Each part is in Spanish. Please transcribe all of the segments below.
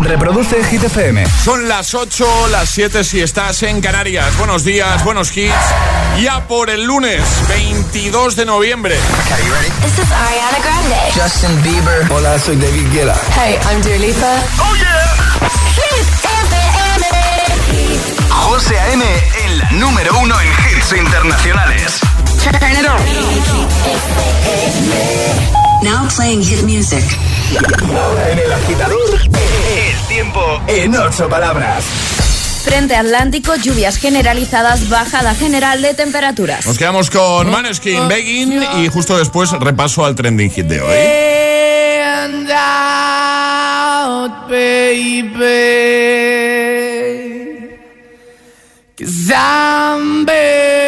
Reproduce Hit FM. Son las 8, las 7 si estás en Canarias. Buenos días, buenos hits. Ya por el lunes 22 de noviembre. This is Ariana Grande. Justin Bieber. Hola, soy David Guetta. Hey, I'm Dua Lipa. ¡Oh, yeah! Hit FM. José A.M. en la número uno en hits internacionales. Turn it on. Now playing hit music. En el agitador, el tiempo en ocho palabras. Frente Atlántico, lluvias generalizadas, bajada general de temperaturas. Nos quedamos con Maneskin, Begging y justo después repaso al trending hit de hoy. And out, baby. Cause I'm begging.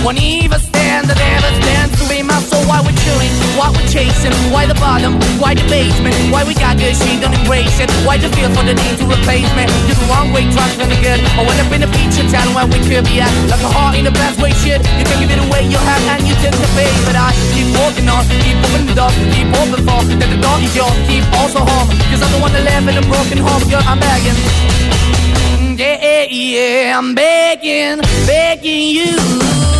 Won't even stand, the never stands to be my soul. Why we're chewing, why we're chasing, why the bottom, why the basement, why we got good, she don't embrace it. Why the feel for the need to replace me? You're the wrong way, trying to good. I went up in a feature town where we could be at. Like a heart in the best way, shit. You can give it away, you have, and you take the pay. But I keep walking on, keep opening the keep open for that the door is yours, keep also home. Cause I'm the one that live in a broken home, girl, I'm begging. Mm, yeah, Yeah, yeah, I'm begging, begging you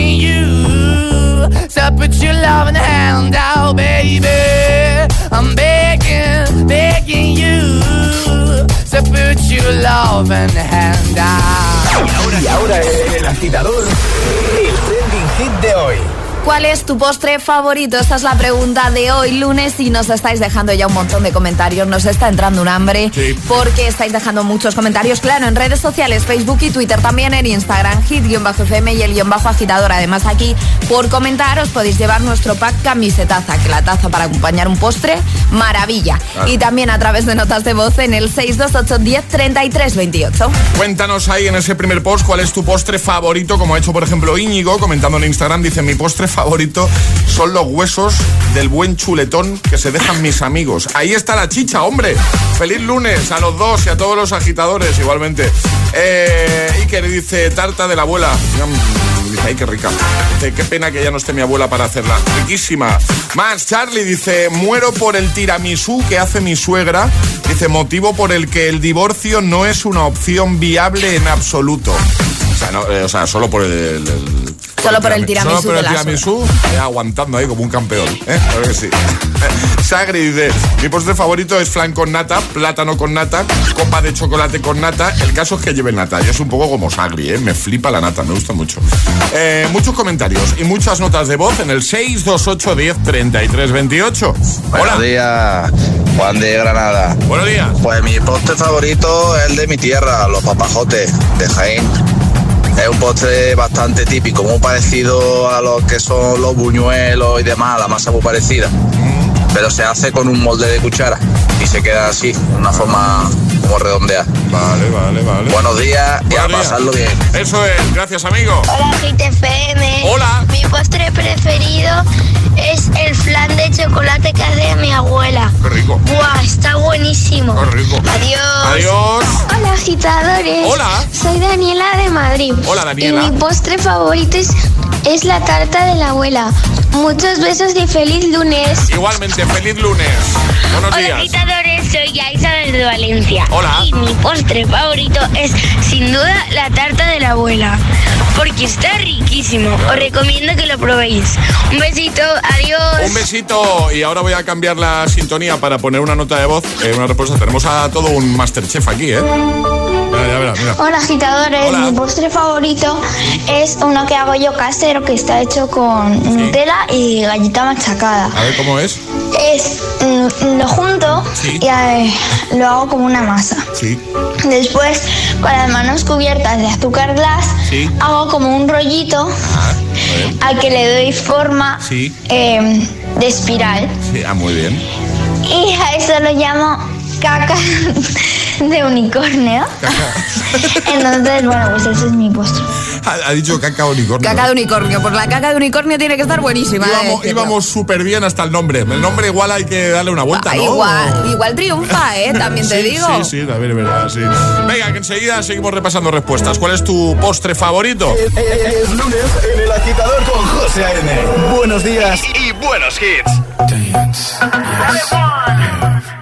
you to put your loving hand out, baby. I'm begging, begging you to put your loving hand out. Y ahora el agitador, el trending hit de hoy. ¿Cuál es tu postre favorito? Esta es la pregunta de hoy lunes y nos estáis dejando ya un montón de comentarios. Nos está entrando un hambre Sí. porque estáis dejando muchos comentarios, claro, en redes sociales, Facebook y Twitter, también en Instagram, hit-fm y el guion bajo agitador. Además aquí, por comentar, os podéis llevar nuestro pack camisetaza, que la taza para acompañar un postre, maravilla. Claro. Y también a través de notas de voz en el 628 10 33 28. Cuéntanos ahí en ese primer post cuál es tu postre favorito, como ha hecho por ejemplo Íñigo, comentando en Instagram, dice mi postre favorito son los huesos del buen chuletón que se dejan mis amigos. Ahí está la chicha, hombre. Feliz lunes a los dos y a todos los agitadores igualmente. Eh, Iker dice tarta de la abuela. Dice, ay, qué rica. Dice, qué pena que ya no esté mi abuela para hacerla. Riquísima. Más, Charlie dice, muero por el tiramisú que hace mi suegra. Dice, motivo por el que el divorcio no es una opción viable en absoluto. O sea, no, eh, o sea solo por el, Solo por el tiramisú Solo por el tiramisú, eh, aguantando ahí como un campeón. ¿eh? Claro que sí. Sagri dice, mi postre favorito es flan con nata, plátano con nata, copa de chocolate con nata. El caso es que lleve nata. Yo es un poco como Sagri, ¿eh? me flipa la nata, me gusta mucho. Eh, muchos comentarios y muchas notas de voz en el 628 10 33 28. Hola, Buenos días, Juan de Granada. buenos días. Pues mi postre favorito es el de mi tierra, los papajotes de Jaén. Es un postre bastante típico, muy parecido a lo que son los buñuelos y demás, la masa muy parecida. Pero se hace con un molde de cuchara y se queda así, de una forma como redondeada. Vale, vale, vale. Buenos días y a días. pasarlo bien. Eso es, gracias amigo. Hola, Hit FM. Hola. Mi postre preferido es el flan de chocolate que hace mi abuela. Qué rico. Buah, está buenísimo. Qué rico. Adiós. Adiós. Hola, agitadores. Hola. Soy Daniela de Madrid. Hola, Daniela. Y mi postre favorito es, es la tarta de la abuela. Muchos besos y feliz lunes. Igualmente, feliz lunes. Buenos Hola, días. agitadores. Soy Yaisa desde Valencia. Hola. Y mi postre favorito es, sin duda, la tarta de la abuela. Porque está riquísimo. Os recomiendo que lo probéis. Un besito. Adiós. Un besito y ahora voy a cambiar la sintonía para poner una nota de voz, eh, una respuesta. Tenemos a todo un Masterchef aquí, ¿eh? Ya mira. Hola agitadores, Hola. mi postre favorito es uno que hago yo casero que está hecho con Nutella y galleta machacada. A ver cómo es. Es mm, lo junto Sí. y eh, lo hago como una masa. Sí. Después con las manos cubiertas de azúcar glass Sí. hago como un rollito Ah, al que le doy forma Sí. eh, de espiral Sí, ah, muy bien. y a eso lo llamo caca de unicornio. Entonces, bueno, pues ese es mi postre. Ha, ha dicho caca unicornio. Caca de unicornio. Pues la caca de unicornio tiene que estar buenísima. eh, Íbamos, íbamos súper bien hasta el nombre. El nombre igual hay que darle una vuelta, Ah, ¿no? igual, igual triunfa, ¿eh? También te Sí, digo. Sí, sí, también es verdad, sí. Venga, que enseguida seguimos repasando respuestas. ¿Cuál es tu postre favorito? Es lunes en el agitador con José A.N. Buenos días y buenos hits. Dance, yes.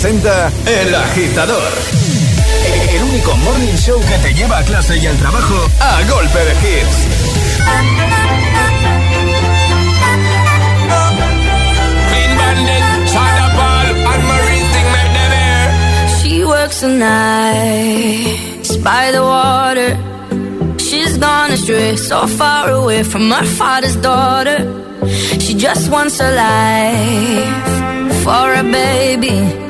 Presenta El Agitador. El único morning show que te lleva a clase y al trabajo a golpe de hits. She works the nights by the water. She's gone astray, so far away from her father's daughter. She just wants a life for a baby.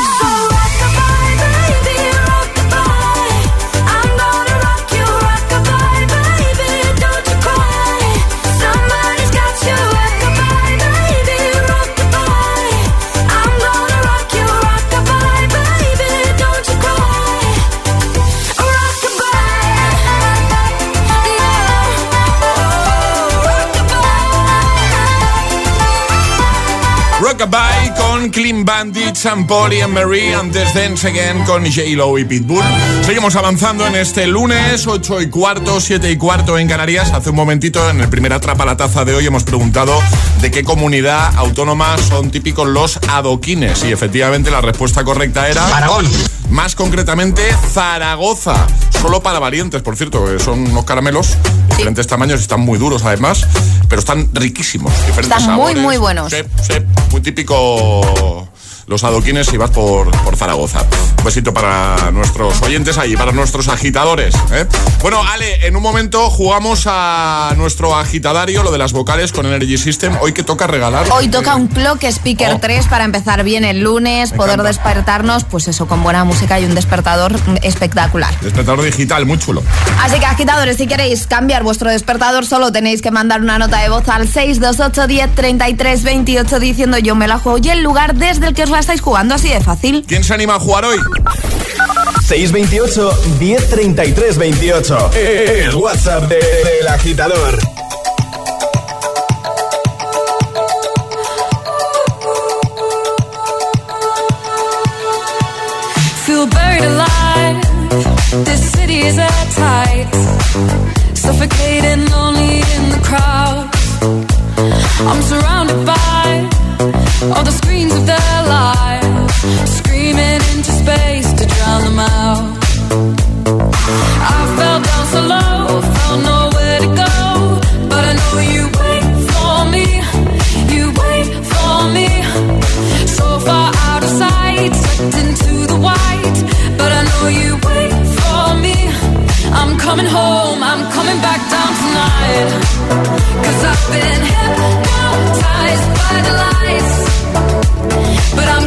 Rockabye con Clean Bandit, Sam Paul y Marie, antes Dance Again con J-Lo y Pitbull. Seguimos avanzando en este lunes, 8 y cuarto, 7 y cuarto en Canarias. Hace un momentito, en el primer Atrapa la Taza de hoy, hemos preguntado de qué comunidad autónoma son típicos los adoquines. Y efectivamente la respuesta correcta era... Aragón. Más concretamente, Zaragoza. Solo para valientes, por cierto, que son unos caramelos, diferentes tamaños, están muy duros además, pero están riquísimos. Diferentes Están muy, muy buenos. Sí, sí, muy típico los adoquines si vas por, por Zaragoza. Un besito para nuestros oyentes ahí, para nuestros agitadores. ¿eh? Bueno, Ale, en un momento jugamos a nuestro agitadario, lo de las vocales con Energy System. Hoy que toca regalar. Hoy toca un Clock Speaker Oh. 3 para empezar bien el lunes, Me poder encanta. despertarnos, pues eso, con buena música y un despertador espectacular. Despertador digital, muy chulo. Así que agitadores, si queréis cambiar vuestro despertador, solo tenéis que mandar una nota de voz al 628 10 33 28 diciendo yo me la juego y el lugar desde el que os la estáis jugando, así de fácil. ¿Quién se anima a jugar hoy? 628 1033 28. El WhatsApp de- del agitador. Feel buried alive. This city is at tight. Suffocating, lonely in the crowd. I'm surrounded by all the screens of their lives, screaming space to drown them out. I fell down so low, found nowhere to go, but I know you wait for me. You wait for me, so far out of sight, sucked into the white, but I know you wait for me. I'm coming home, I'm coming back down tonight. Cause I've been hypnotized by the lights.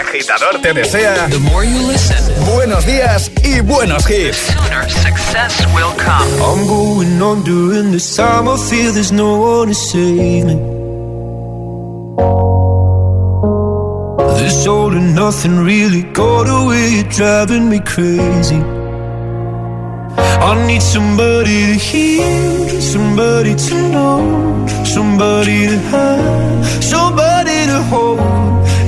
Agitador te desea buenos días y buenos hits. I'm going on during this time. I feel there's no one to save me. This all and nothing really got away, driving me crazy. I need somebody to hear, somebody to know, somebody to have, somebody to hold.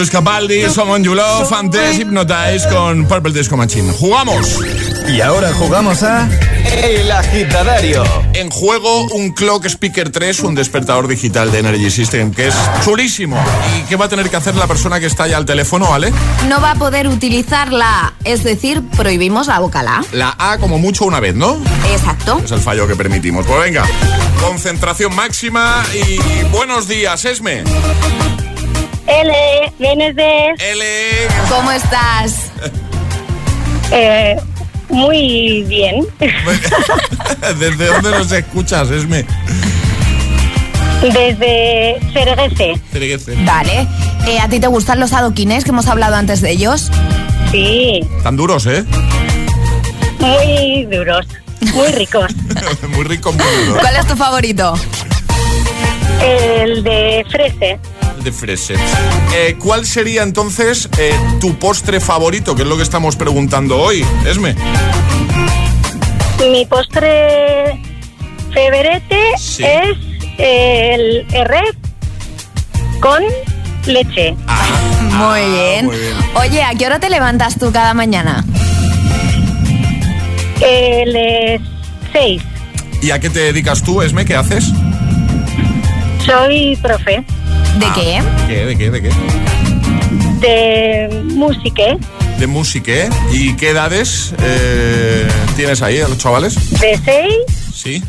Luis Capaldi, Someone You Love, antes Hypnotize con Purple Disco Machine. ¡Jugamos! Y ahora jugamos a El Agitadario. En juego un Clock Speaker 3, un despertador digital de Energy System, que es chulísimo. ¿Y qué va a tener que hacer la persona que está ya al teléfono, ¿vale? No va a poder utilizar la A, es decir, prohibimos la vocal A. La A como mucho una vez, ¿no? Exacto. Es el fallo que permitimos. Pues venga, concentración máxima y buenos días, Esme. L, vienes de... L. ¿Cómo estás? Eh, muy bien. ¿Desde dónde nos escuchas, Esme? Desde Cereguese. Cereguese. Vale. Eh, ¿A ti te gustan los adoquines que hemos hablado antes de ellos? Sí, Tan duros, ¿eh? muy duros, muy ricos. muy rico, muy duro. ¿Cuál es tu favorito? El de frese. De frese. Eh, ¿Cuál sería entonces eh, tu postre favorito? Que es lo que estamos preguntando hoy, Esme. Mi postre feverete Sí. es el R con leche. Muy bien. muy bien. Oye, ¿a qué hora te levantas tú cada mañana? El 6. ¿Y a qué te dedicas tú, Esme? ¿Qué haces? Soy profe ¿De Ah. qué? ¿Qué? ¿De qué? ¿De qué? de música, De música, ¿eh? ¿Y qué edades eh, tienes ahí, a los chavales? de 6, Sí.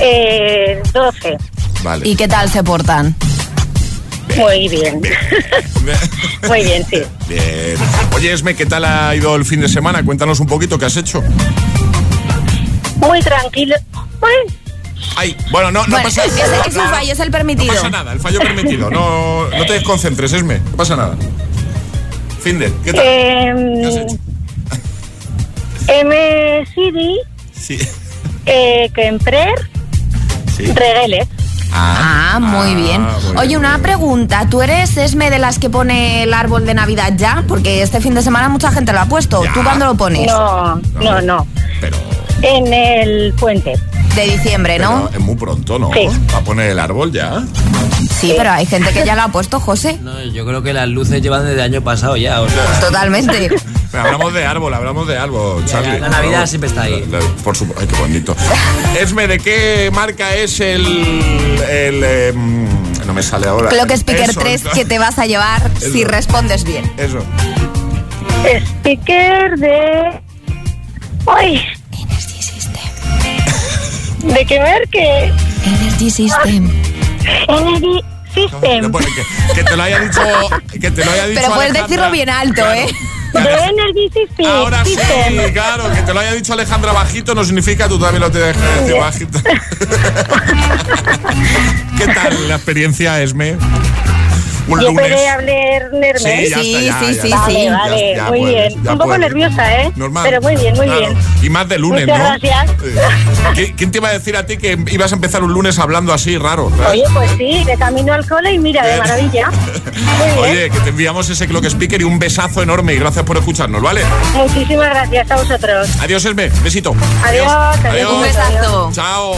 eh, 12. Vale. ¿Y qué tal se portan? Muy bien. Muy bien, sí. Bien. Oye, Esme, ¿qué tal ha ido el fin de semana? Cuéntanos un poquito qué has hecho. Muy tranquilo. Bueno, Ay, bueno, no, no Bueno, pasa nada. es un fallo, es el permitido. No pasa nada, el fallo permitido. No, no te desconcentres, Esme. No pasa nada. Finde, ¿qué tal? ¿Qué has eh, hecho? MCD, Sí. eh, Kemprer, Sí. Regeles. Ah, muy Ah, bien. muy Oye, bien, una pregunta. ¿Tú eres Esme de las que pone el árbol de Navidad ya? Porque este fin de semana mucha gente lo ha puesto. Ya. ¿Tú cuándo lo pones? No, no, no. Pero, En el puente. De diciembre, pero ¿no? es muy pronto, ¿no? Sí. Para poner el árbol ya. Sí, pero hay gente que ya lo ha puesto, José. No, yo creo que las luces llevan desde el año pasado ya. O sea, Totalmente. Pero hablamos de árbol, hablamos de árbol, Charlie. la Navidad siempre está ahí. La- la- por supuesto, ay, qué bonito. Esme, ¿de qué marca es el. el em, no me sale ahora. Clock Speaker Eso, 3 eso. que te vas a llevar si respondes bien. Eso. Speaker de. ¡Ay! ¿De qué marque? Energy System. Energy System. Bueno, que, que te lo haya dicho. Que te lo haya dicho Pero puedes Alejandra. decirlo bien alto, Claro. ¿eh? De Energy System. Ahora sí, claro, que te lo haya dicho Alejandra bajito no significa que tú también lo te dejes decir bajito. ¿Qué tal la experiencia, Esme? Un Yo lunes. puede hablar. Sí, ya Sí, está, ya, sí, ya sí, sí. Vale, Ya- vale, ya muy puedes, bien. Un poco puedes. nerviosa, ¿eh? Normal. Pero muy bien, muy Claro. bien. Y más de lunes, Muchas ¿no? gracias. Eh, ¿qui- ¿Quién te iba a decir a ti que ibas a empezar un lunes hablando así raro? Oye, pues sí, de camino al cole y mira, de maravilla. Muy bien. Oye, que te enviamos ese clock speaker y un besazo enorme y gracias por escucharnos, ¿vale? Muchísimas gracias a vosotros. Adiós, Esme. Besito. Adiós, adiós. Un besazo. Chao.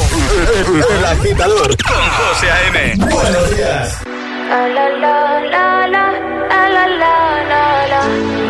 El agitador con José A.M. Buenos días.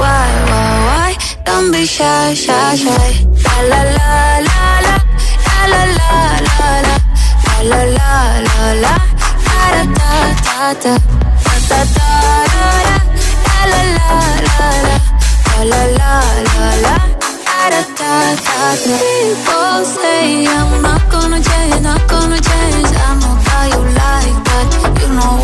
why, why, why. Don't be shy, shy, shy. La la la la la. La la la la la. La la la la la. Da da da da. Da da da da da. La la la la la. La la la la la. Da da da da da. People say I'm not gonna change, not gonna change. I know how you like that. You know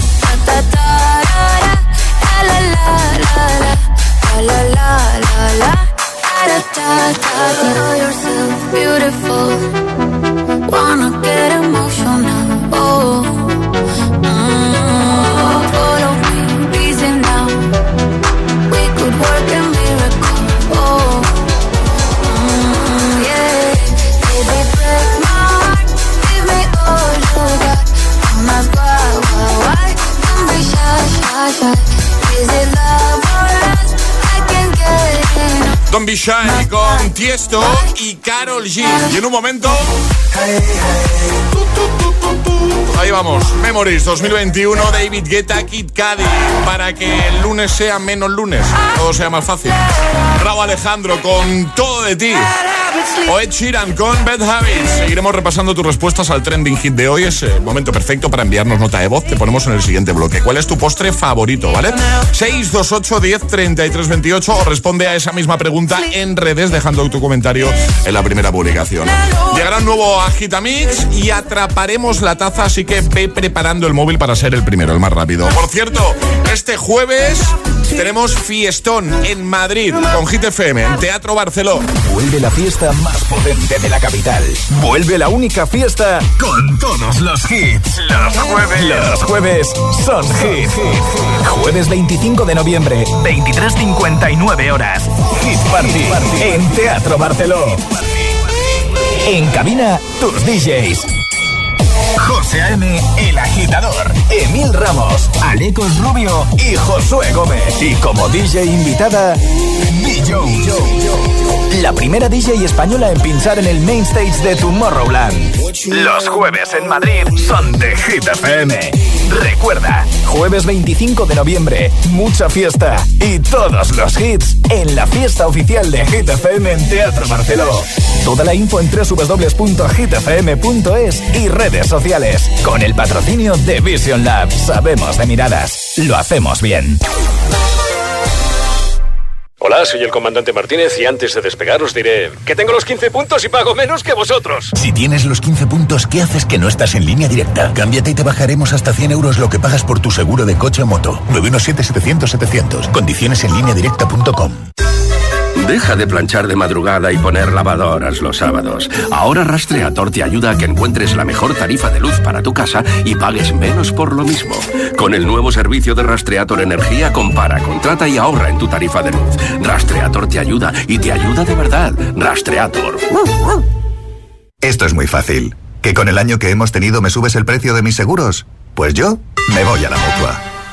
beautiful. Wanna get emotional. Be Shy con Tiesto y Carol G. Y en un momento... Ahí vamos, Memories 2021, David Guetta, Kid Cudi, para que el lunes sea menos lunes, todo sea más fácil. Bravo Alejandro con Todo de ti. O Ed Sheeran con Bad Habits. Seguiremos repasando tus respuestas al trending hit de hoy. Es el momento perfecto para enviarnos nota de voz. Te ponemos en el siguiente bloque. ¿Cuál es tu postre favorito, vale? 628 10 33 28 o responde a esa misma pregunta en redes dejando tu comentario en la primera publicación. Llegará un nuevo Agitamix y atraparemos la taza, así que ve preparando el móvil para ser el primero, el más rápido. Por cierto, este jueves tenemos fiestón en Madrid con Hit FM, en Teatro Barceló. Vuelve la fiesta más potente de la capital. Vuelve la única fiesta con todos los hits. Los jueves. Los jueves son hit. Jueves 25 de noviembre, 23.59 horas. Hit Party en Teatro Barceló. En cabina, tus DJs. El Agitador, Emil Ramos, Alecos Rubio y Josué Gómez. Y como DJ invitada, La primera DJ española en pinchar en el main stage de Tomorrowland. Los jueves en Madrid son de Hit. Recuerda, jueves 25 de noviembre, mucha fiesta y todos los hits en la fiesta oficial de Hit en Teatro Barceló. Toda la info en www.hitfm.es y redes sociales. Con el patrocinio de Vision Lab. Sabemos de miradas. Lo hacemos bien. Hola, soy el comandante Martínez y antes de despegar os diré que tengo los 15 puntos y pago menos que vosotros. Si tienes los 15 puntos, ¿qué haces que no estás en línea directa? Cámbiate y te bajaremos hasta 100 euros lo que pagas por tu seguro de coche o moto. 917-700-700. Condiciones en línea directa.com. Deja de planchar de madrugada y poner lavadoras los sábados. Ahora Rastreator te ayuda a que encuentres la mejor tarifa de luz para tu casa y pagues menos por lo mismo. Con el nuevo servicio de Rastreator Energía, compara, contrata y ahorra en tu tarifa de luz. Rastreator te ayuda y te ayuda de verdad. Rastreator. Esto es muy fácil. ¿Que con el año que hemos tenido me subes el precio de mis seguros? Pues yo me voy a la mutua.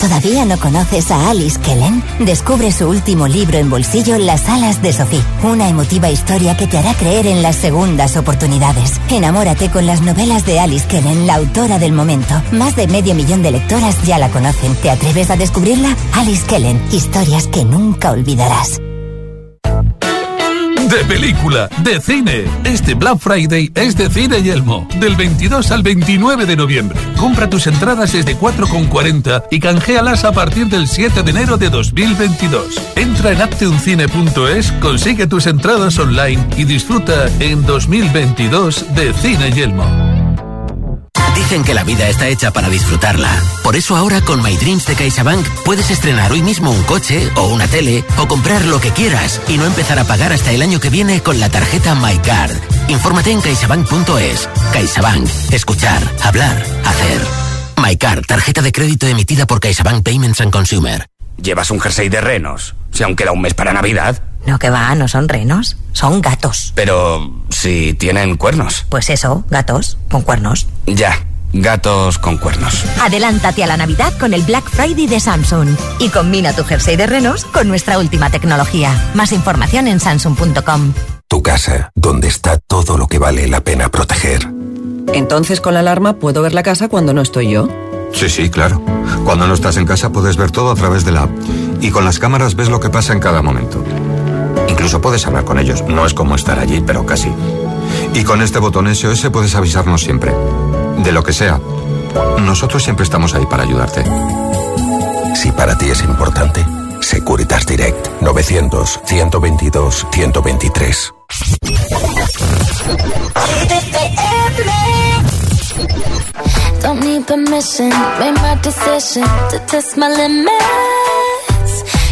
¿Todavía no conoces a Alice Kellen? Descubre su último libro en bolsillo, Las alas de Sophie. Una emotiva historia que te hará creer en las segundas oportunidades. Enamórate con las novelas de Alice Kellen, la autora del momento. Más de medio millón de lectoras ya la conocen. ¿Te atreves a descubrirla? Alice Kellen, historias que nunca olvidarás. De película, de cine. Este Black Friday es de Cine Yelmo. Del 22 al 29 de noviembre. Compra tus entradas desde 4,40 y canjealas a partir del 7 de enero de 2022. Entra en acteuncine.es, consigue tus entradas online y disfruta en 2022 de Cine Yelmo. Dicen que la vida está hecha para disfrutarla. Por eso ahora con My Dreams de CaixaBank puedes estrenar hoy mismo un coche o una tele o comprar lo que quieras y no empezar a pagar hasta el año que viene con la tarjeta MyCard. Infórmate en caixabank.es. CaixaBank. Escuchar, hablar, hacer. MyCard, tarjeta de crédito emitida por CaixaBank Payments and Consumer. Llevas un jersey de renos. Si aún queda un mes para Navidad. No, que va, no son renos, son gatos. Pero si tienen cuernos. Pues eso, gatos con cuernos. Ya, gatos con cuernos. Adelántate a la Navidad con el Black Friday de Samsung y combina tu jersey de renos con nuestra última tecnología. Más información en samsung.com. Tu casa, donde está todo lo que vale la pena proteger. Entonces con la alarma puedo ver la casa cuando no estoy yo. Sí, sí, claro. Cuando no estás en casa puedes ver todo a través de la app. Y con las cámaras ves lo que pasa en cada momento. Incluso puedes hablar con ellos. No es como estar allí, pero casi. Y con este botón SOS puedes avisarnos siempre. De lo que sea. Nosotros siempre estamos ahí para ayudarte. Si para ti es importante, Securitas Direct 900 122 123. Don't need permission, made my decision to test my limits.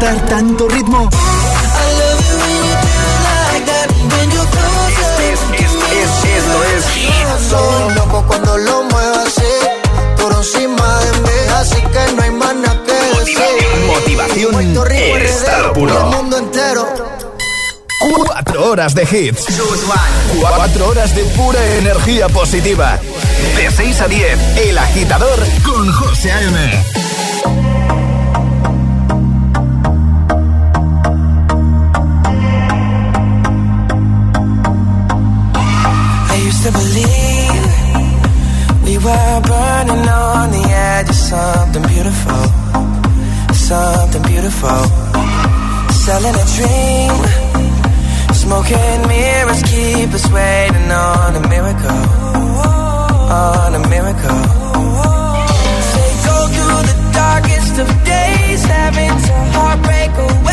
soportar tanto ritmo? Esto es Soy loco cuando lo muevo así Por encima de mí Así que no hay más nada que decir Motivación RD, puro. el mundo entero Cuatro horas de hits. Cuatro horas de pura energía positiva. De 6 a 10, El Agitador con José A.M. something beautiful, something beautiful. Selling a dream, smoking mirrors keep us waiting on a miracle, on a miracle. Say go through the darkest of days, having to heartbreak away.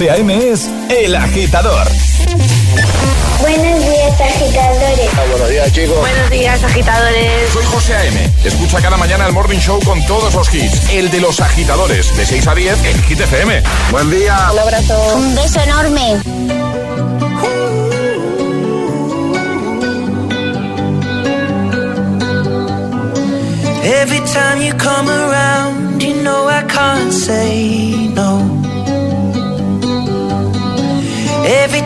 José A.M. es El Agitador. Buenos días, agitadores. buenos días, chicos. Buenos días, agitadores. Soy José A.M. Escucha cada mañana el Morning Show con todos los hits. El de los agitadores, de 6 a 10 en Hit FM. Buen día. Un abrazo. Un beso enorme. Every time you come around, you know I can't say no.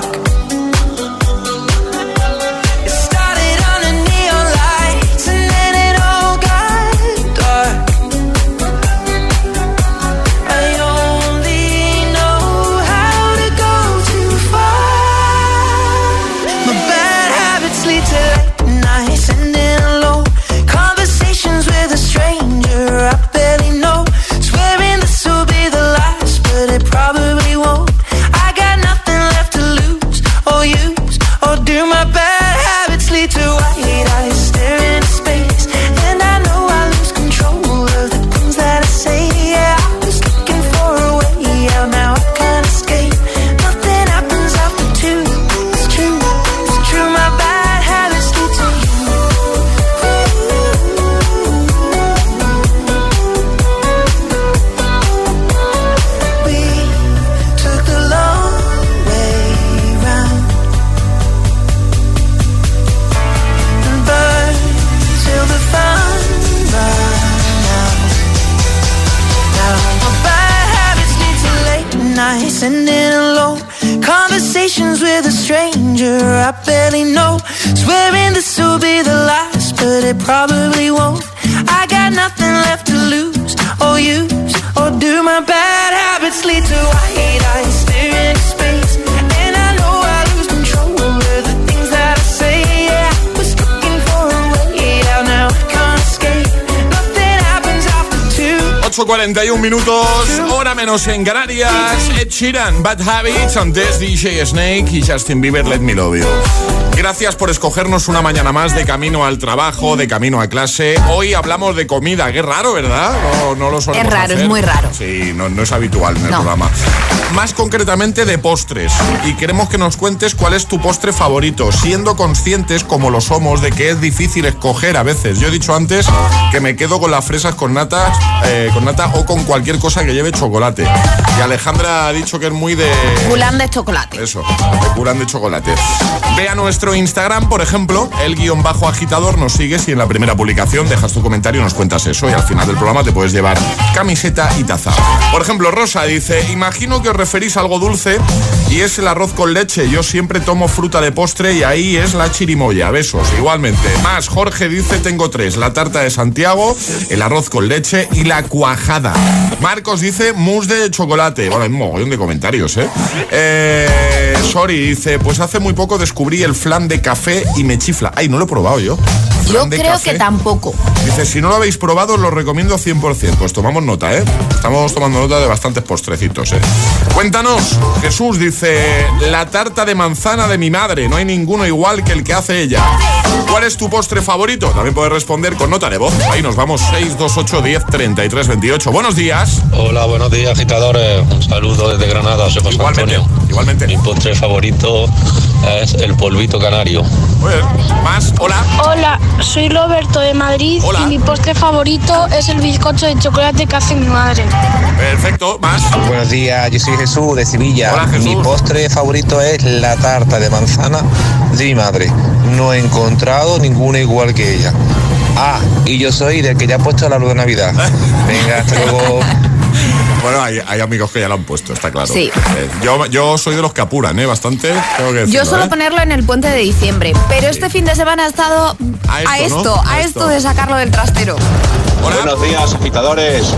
dark 41 minutos, hora menos en Canarias. Ed Sheeran, Bad Habits, antes DJ Snake y Justin Bieber, Let Me Love You. Gracias por escogernos una mañana más de camino al trabajo, de camino a clase. Hoy hablamos de comida, qué raro, ¿verdad? No, no lo solemos Es raro, es muy raro. Sí, no, es habitual en el programa. Más concretamente de postres. Y queremos que nos cuentes cuál es tu postre favorito, siendo conscientes, como lo somos, de que es difícil escoger a veces. Yo he dicho antes que me quedo con las fresas con nata, eh, con nata o con cualquier cosa que lleve chocolate. Y Alejandra ha dicho que es muy de... Culán de chocolate. Eso, de de chocolate. Ve a nuestro Instagram, por ejemplo, el guion bajo agitador, nos sigues y en la primera publicación dejas tu comentario y nos cuentas eso. Y al final del programa te puedes llevar camiseta y taza. Por ejemplo, Rosa dice, imagino que os referís a algo dulce y es el arroz con leche. Yo siempre tomo fruta de postre y ahí es la chirimoya. Besos, igualmente. Más, Jorge dice, tengo tres. La tarta de Santiago, el arroz con leche y la cuajada. Marcos dice, mousse de chocolate. Bueno, hay un mogollón de comentarios, ¿eh? eh Sorry dice, pues hace muy poco descubrí el flan de café y me chifla. Ay, no lo he probado yo. Yo creo café. que tampoco. Dice, si no lo habéis probado, os lo recomiendo 100%. Pues tomamos nota, ¿eh? Estamos tomando nota de bastantes postrecitos, ¿eh? Cuéntanos, Jesús dice, la tarta de manzana de mi madre, no hay ninguno igual que el que hace ella. ¿Cuál es tu postre favorito? También puedes responder con nota de voz. Ahí nos vamos, 628 10 33 28. Buenos días. Hola, buenos días, agitadores. Un saludo desde Granada, soy José Igualmente, Antonio. Igualmente. Mi postre favorito es el polvito canario. Muy bien. Más, hola. Hola, soy Roberto de Madrid y mi postre favorito es el bizcocho de chocolate que hace mi madre. Perfecto, más. Buenos días, yo soy Jesús de Sevilla. Hola, Jesús. Mi postre favorito es la tarta de manzana de mi madre. No he encontrado ninguna igual que ella. Ah, y yo soy del que ya ha puesto la luz de Navidad. Venga, hasta luego. Bueno, hay, hay amigos que ya lo han puesto, está claro. Sí. Eh, yo, yo soy de los que apuran, ¿eh? Bastante, tengo que decirlo, Yo suelo ¿eh? ponerlo en el puente de diciembre, pero este fin de semana ha estado A a esto, a A esto esto. de sacarlo del trastero. Buenos días, agitadores.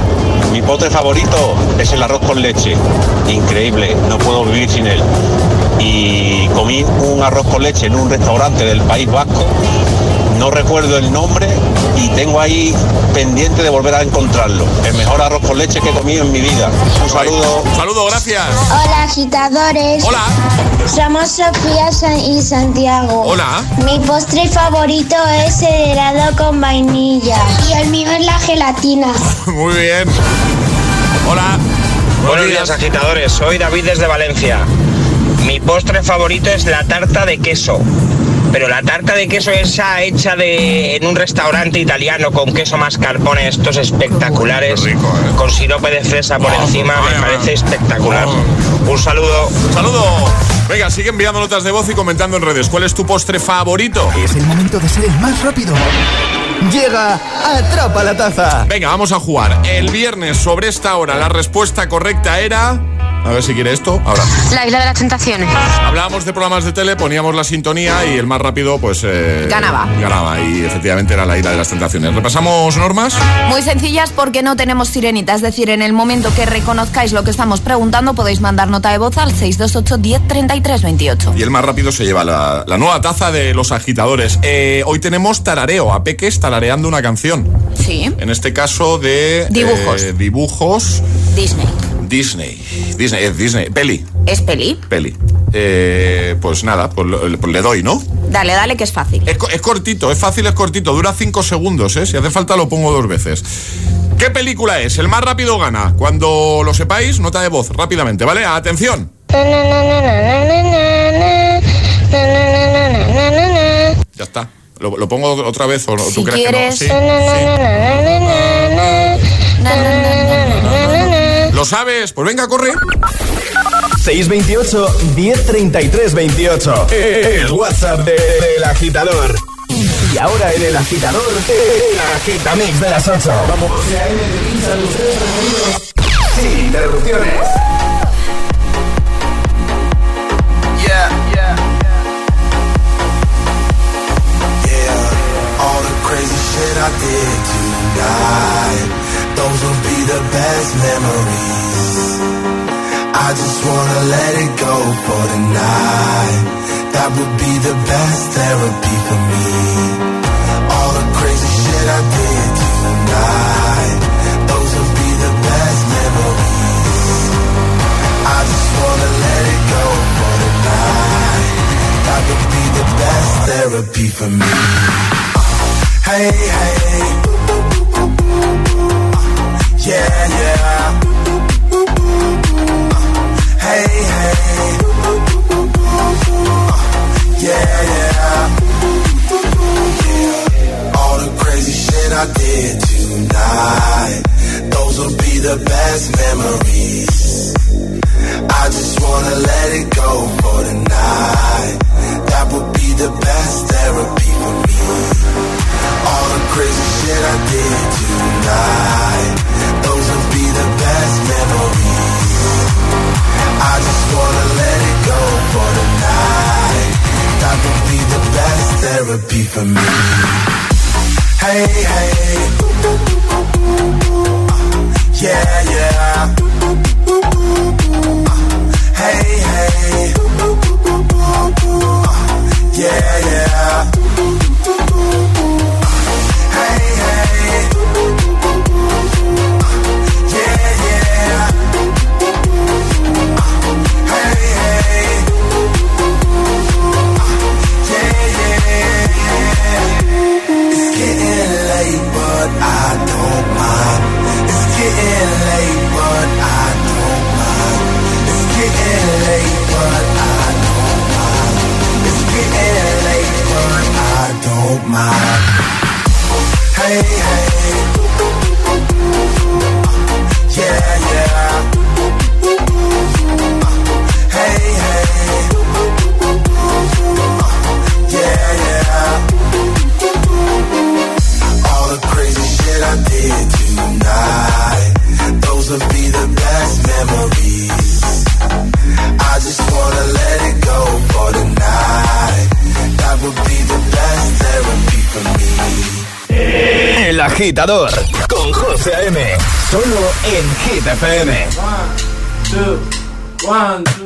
Mi postre favorito es el arroz con leche. Increíble, no puedo vivir sin él. Y comí un arroz con leche en un restaurante del País Vasco. No recuerdo el nombre y tengo ahí pendiente de volver a encontrarlo. El mejor arroz con leche que he comido en mi vida. Un saludo. Saludo, gracias. Hola, agitadores. Hola. Somos Sofía San- y Santiago. Hola. Mi postre favorito es el helado con vainilla. Y el mío es la gelatina. Muy bien. Hola. Buenos días, agitadores. Soy David desde Valencia. Mi postre favorito es la tarta de queso. Pero la tarta de queso esa hecha de, en un restaurante italiano con queso mascarpone, estos espectaculares, con sirope de fresa por encima, me parece espectacular. Un saludo. Saludo. Venga, sigue enviando notas de voz y comentando en redes. ¿Cuál es tu postre favorito? Es el momento de ser el más rápido. Llega Atrapa la Taza. Venga, vamos a jugar. El viernes sobre esta hora la respuesta correcta era... A ver si quiere esto. Ahora. La isla de las tentaciones. Hablábamos de programas de tele, poníamos la sintonía y el más rápido pues... eh, Ganaba. Ganaba y efectivamente era la isla de las tentaciones. ¿Repasamos normas? Muy sencillas porque no tenemos sirenita, es decir, en el momento que reconozcáis lo que estamos preguntando podéis mandar nota de voz al 628 10 33 28. Y el más rápido se lleva la, la nueva taza de los agitadores. Eh, hoy tenemos tarareo, a Peques tarareando una canción. Sí. En este caso de... Dibujos. eh, dibujos Disney. Disney. Disney, es Disney. Peli. ¿Es peli? Peli. Eh, pues nada, pues, pues le doy, ¿no? Dale, dale, que es fácil. Es, co- es cortito, es fácil, es cortito. Dura cinco segundos, ¿eh? Si hace falta lo pongo dos veces. ¿Qué película es? El más rápido gana. Cuando lo sepáis, nota de voz, rápidamente, ¿vale? Atención. Ya está. ¿Lo, lo pongo otra vez o no? Si tú crees quieres. que no? Sí. ¿Lo sabes? Pues venga, corre. 628 1033 28. El WhatsApp de- del agitador. Y ahora en el agitador, el agitamix de las 8. Vamos. Therapy agitador con José A.M. Solo en Hit FM. Two, one, two.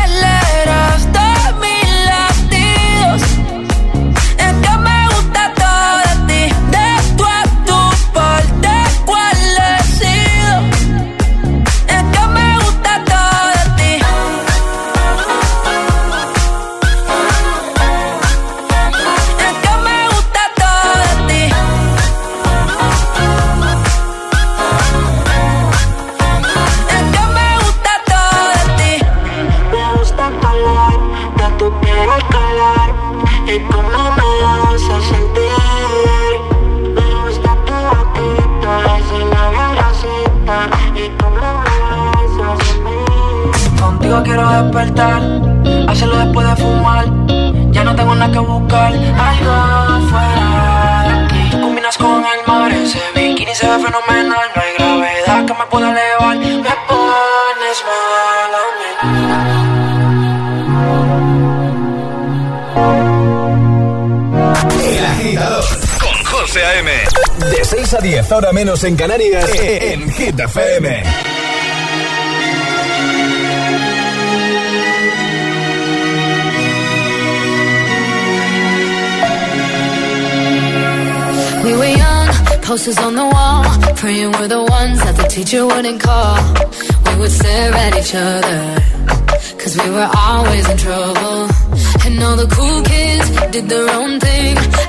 Agitador con José A.M. De 6 a 10, ahora menos en Canarias, en Hit FM. We were young, posters on the wall, praying we're the ones that the teacher wouldn't call. We would stare at each other, cause we were always in trouble. And all the cool kids did their own thing.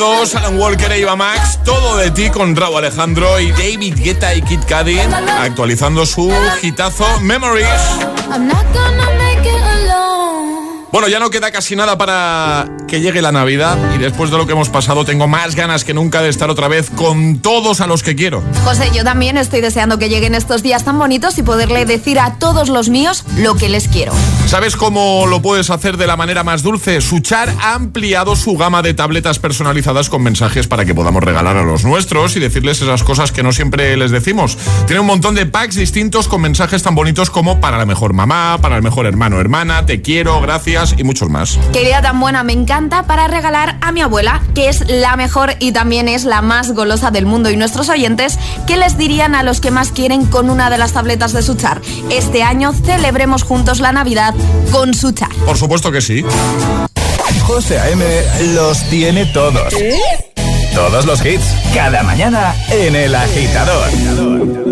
2, Alan Walker e Eva Max, todo de ti con Raúl Alejandro y David Guetta y Kid Cudi, actualizando su hitazo Memories. Bueno, ya no queda casi nada para que llegue la Navidad y después de lo que hemos pasado tengo más ganas que nunca de estar otra vez con todos a los que quiero. José, yo también estoy deseando que lleguen estos días tan bonitos y poderle decir a todos los míos lo que les quiero. ¿Sabes cómo lo puedes hacer de la manera más dulce? Suchar ha ampliado su gama de tabletas personalizadas con mensajes para que podamos regalar a los nuestros y decirles esas cosas que no siempre les decimos. Tiene un montón de packs distintos con mensajes tan bonitos como para la mejor mamá, para el mejor hermano hermana, te quiero, gracias y muchos más. Qué idea tan buena me encanta para regalar a mi abuela, que es la mejor y también es la más golosa del mundo. Y nuestros oyentes, ¿qué les dirían a los que más quieren con una de las tabletas de Suchar? Este año celebremos juntos la Navidad con Suchar. Por supuesto que sí. José A.M. los tiene todos. Todos los hits, cada mañana en El Agitador.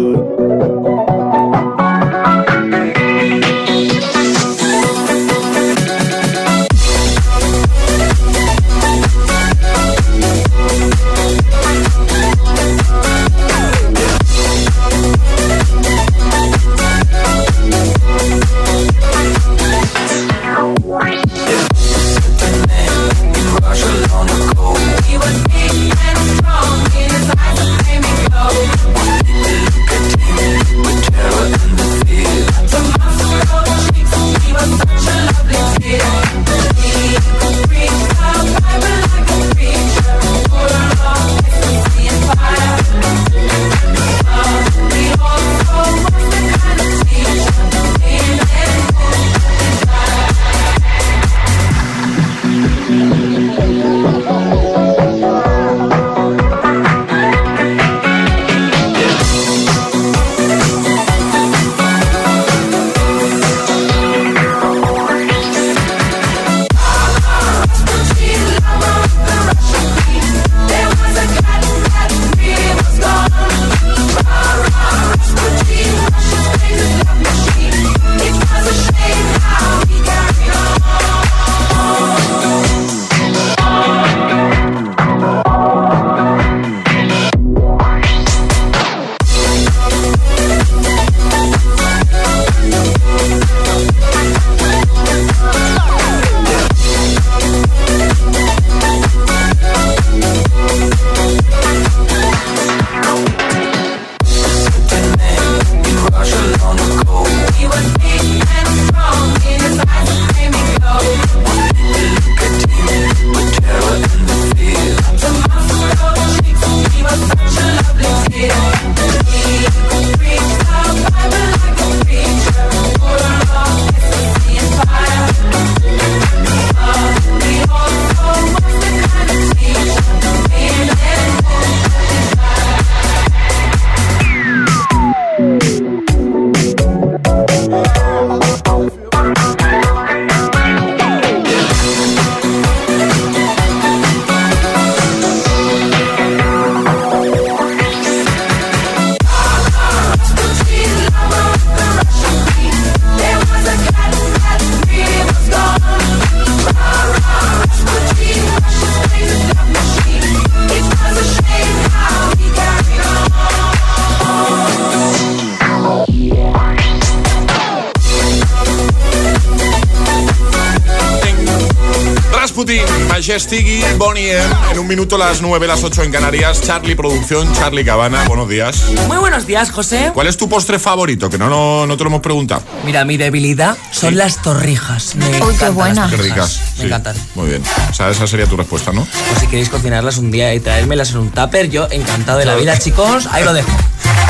Un minuto las 9, las 8 en Canarias. Charlie Producción, Charlie Cabana. Buenos días. Muy buenos días, José. ¿Cuál es tu postre favorito? Que no, no, no te lo hemos preguntado. Mira, mi debilidad son las torrijas. Me Uy, qué encantan buena. las Qué ricas. Me Sí. encantan. Muy bien. O sea, esa sería tu respuesta, ¿no? Pues si queréis cocinarlas un día y traérmelas en un tupper, yo encantado de la vida, chicos. Ahí lo dejo.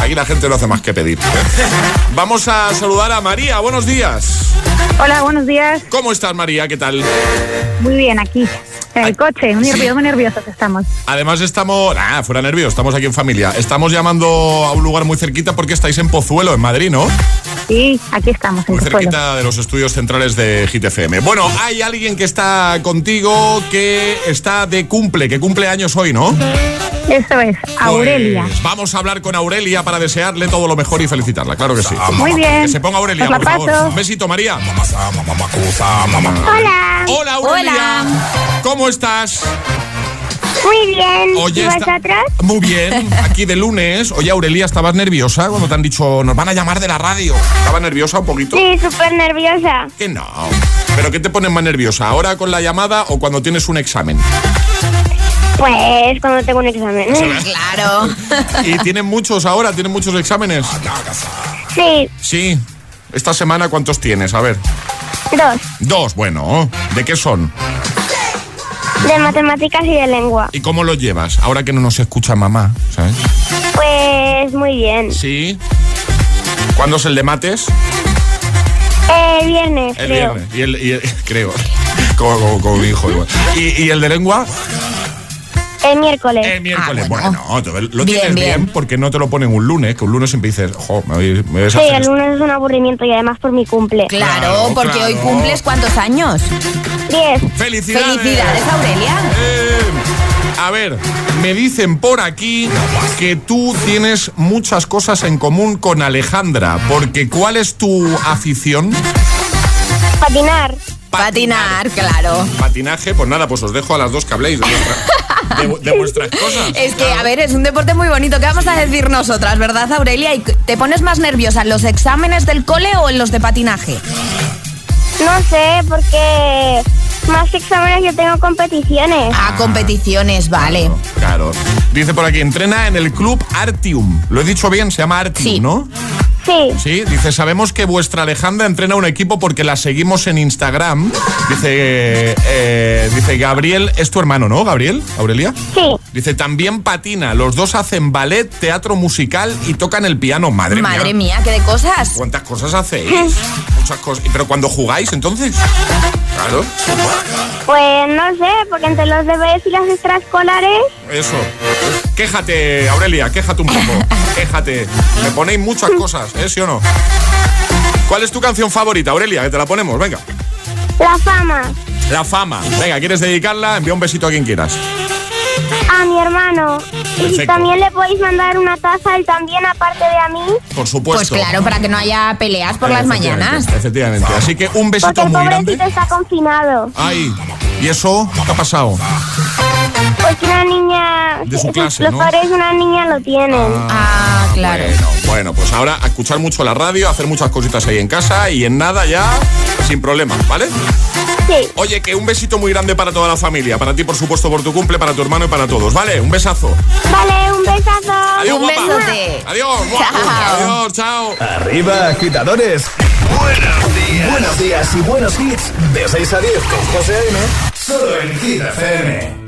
Aquí la gente no hace más que pedir. Vamos a saludar a María. Buenos días. Hola, buenos días. ¿Cómo estás, María? ¿Qué tal? Muy bien, aquí. En el coche, muy nerviosos, muy nerviosos estamos. Además estamos... Ah, fuera nervios, estamos aquí en familia. Estamos llamando a un lugar muy cerquita porque estáis en Pozuelo, en Madrid, ¿no? Sí, aquí estamos, en Muy cerquita de los estudios centrales de Hit FM. Bueno, hay alguien que está contigo que está de cumple, que cumple años hoy, ¿no? Eso es, Aurelia. Pues vamos a hablar con Aurelia para desearle todo lo mejor y felicitarla, claro que sí. Muy bien. Que se ponga Aurelia, Os la por favor. Un besito, María. Hola. Hola, Aurelia. ¿Cómo estás? Muy bien. Oye, ¿Y está- vosotros? Muy bien, aquí de lunes. Oye, Aurelia, ¿estabas nerviosa cuando te han dicho nos van a llamar de la radio? ¿Estabas nerviosa un poquito? Sí, súper nerviosa. Que no. ¿Pero qué te pones más nerviosa? ¿Ahora con la llamada o cuando tienes un examen? Pues cuando tengo un examen. Claro. ¿Y tienen muchos ahora? ¿Tienen muchos exámenes? Sí, Sí. ¿Esta semana cuántos tienes? A ver. dos. Dos, bueno. ¿De qué son? De matemáticas y de lengua. ¿Y cómo los llevas? Ahora que no nos escucha mamá, ¿sabes? Pues muy bien. Sí. ¿Cuándo es el de mates? Eh, viernes, El creo. viernes. Y el, y el- creo. Como, como- como mi hijo igual. ¿Y, y el de lengua? El miércoles. El miércoles. bueno, te- lo Bien, tienes bien. bien. porque no te lo ponen un lunes, que un lunes siempre dices, jo, me, voy- me ves a Sí, hacer el esto". lunes es un aburrimiento y además por mi cumple. Claro, Claro, porque hoy cumples cuántos años. Diez. ¡Felicidades! Felicidades, Aurelia. Eh, a ver, me dicen por aquí que tú tienes muchas cosas en común con Alejandra, porque ¿cuál es tu afición? Patinar. Patinar, claro. Patinaje, pues nada, pues os dejo a las dos que habléis de, vuestra- de- de vuestras cosas. Es que, a ver, es un deporte muy bonito. ¿Qué vamos a decir nosotras, verdad, Aurelia? ¿Y ¿Te pones más nerviosa en los exámenes del cole o en los de patinaje? No sé, porque más que exámenes yo tengo competiciones. Ah, competiciones, vale. Claro. Dice por aquí, entrena en el club Artium. Lo he dicho bien, se llama Artium, ¿no? Sí. Sí, dice, sabemos que vuestra Alejandra entrena un equipo porque la seguimos en Instagram. Dice, eh, dice, Gabriel, es tu hermano, ¿no, Gabriel? ¿Aurelia? Sí. Dice, también patina. Los dos hacen ballet, teatro musical y tocan el piano. Madre, Madre mía. mía, qué de cosas. ¿Cuántas cosas hacéis? Muchas cosas. ¿Pero cuando jugáis, entonces? Claro. Pues no sé, porque entre los deberes y las extraescolares, Eso. Quéjate, Aurelia, quéjate un poco. Quéjate. Me ponéis muchas cosas, ¿eh? ¿Sí o no? ¿Cuál es tu canción favorita, Aurelia? Que te la ponemos, venga. la fama. La fama. Venga, ¿quieres dedicarla? Envía un besito a quien quieras. A mi hermano. Y Perfecto. si también le podéis mandar una taza, él también, aparte de a mí. Por supuesto. Pues claro, para que no haya peleas por las Efectivamente, mañanas. Efectivamente. Así que un Porque besito el muy grande. pobrecito está confinado. Ay, ¿y eso qué ha pasado? Pues una niña. De su clase, Los ¿no? padres de una niña lo tienen. Ah, claro. Bueno, bueno, pues ahora a escuchar mucho la radio, a hacer muchas cositas ahí en casa y en nada ya, sin problemas, ¿vale? Sí. Oye, que un besito muy grande para toda la familia, para ti por supuesto por tu cumple, para tu hermano y para todos, ¿vale? Un besazo. Vale, un besazo. Adiós, Un guapa. besote. Adiós. Chao. Adiós, chao. Arriba, agitadores. Buenos días. Buenos días y buenos hits. De 6 a 10 con José A.M. Solo en Hit FM.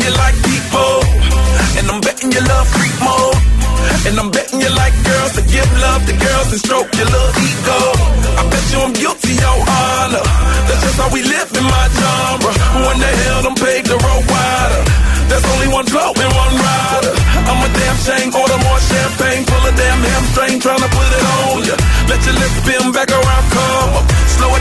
You like people, and I'm betting you love freak mode. And I'm betting you like girls to give love to girls and stroke your little ego. I bet you I'm guilty, your honor. That's just how we live in my genre. Who in the hell done paved the road wider? There's only one blow and one rider. I'm a damn shame, order more champagne, pull a damn hamstring, tryna put it on ya. Let your lips spin back around.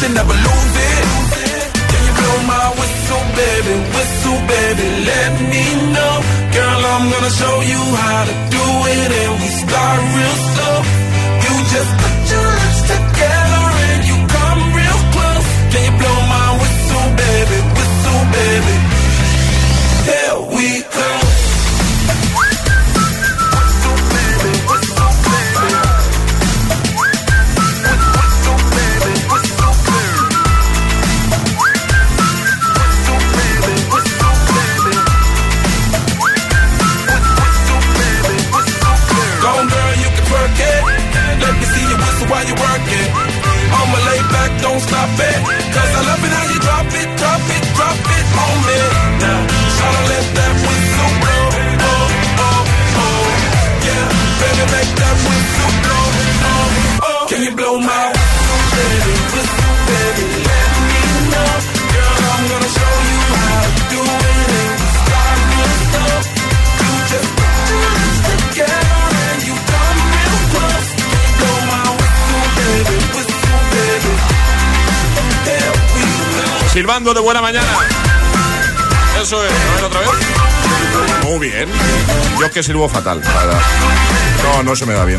should never lose it. Can you blow my whistle, baby? Whistle, baby, let me know. Girl, I'm gonna show you how to do it, and we start real slow. You just de buena mañana. Eso es, a ver otra vez. Muy bien. Yo es que sirvo fatal. Para... No, no se me da bien.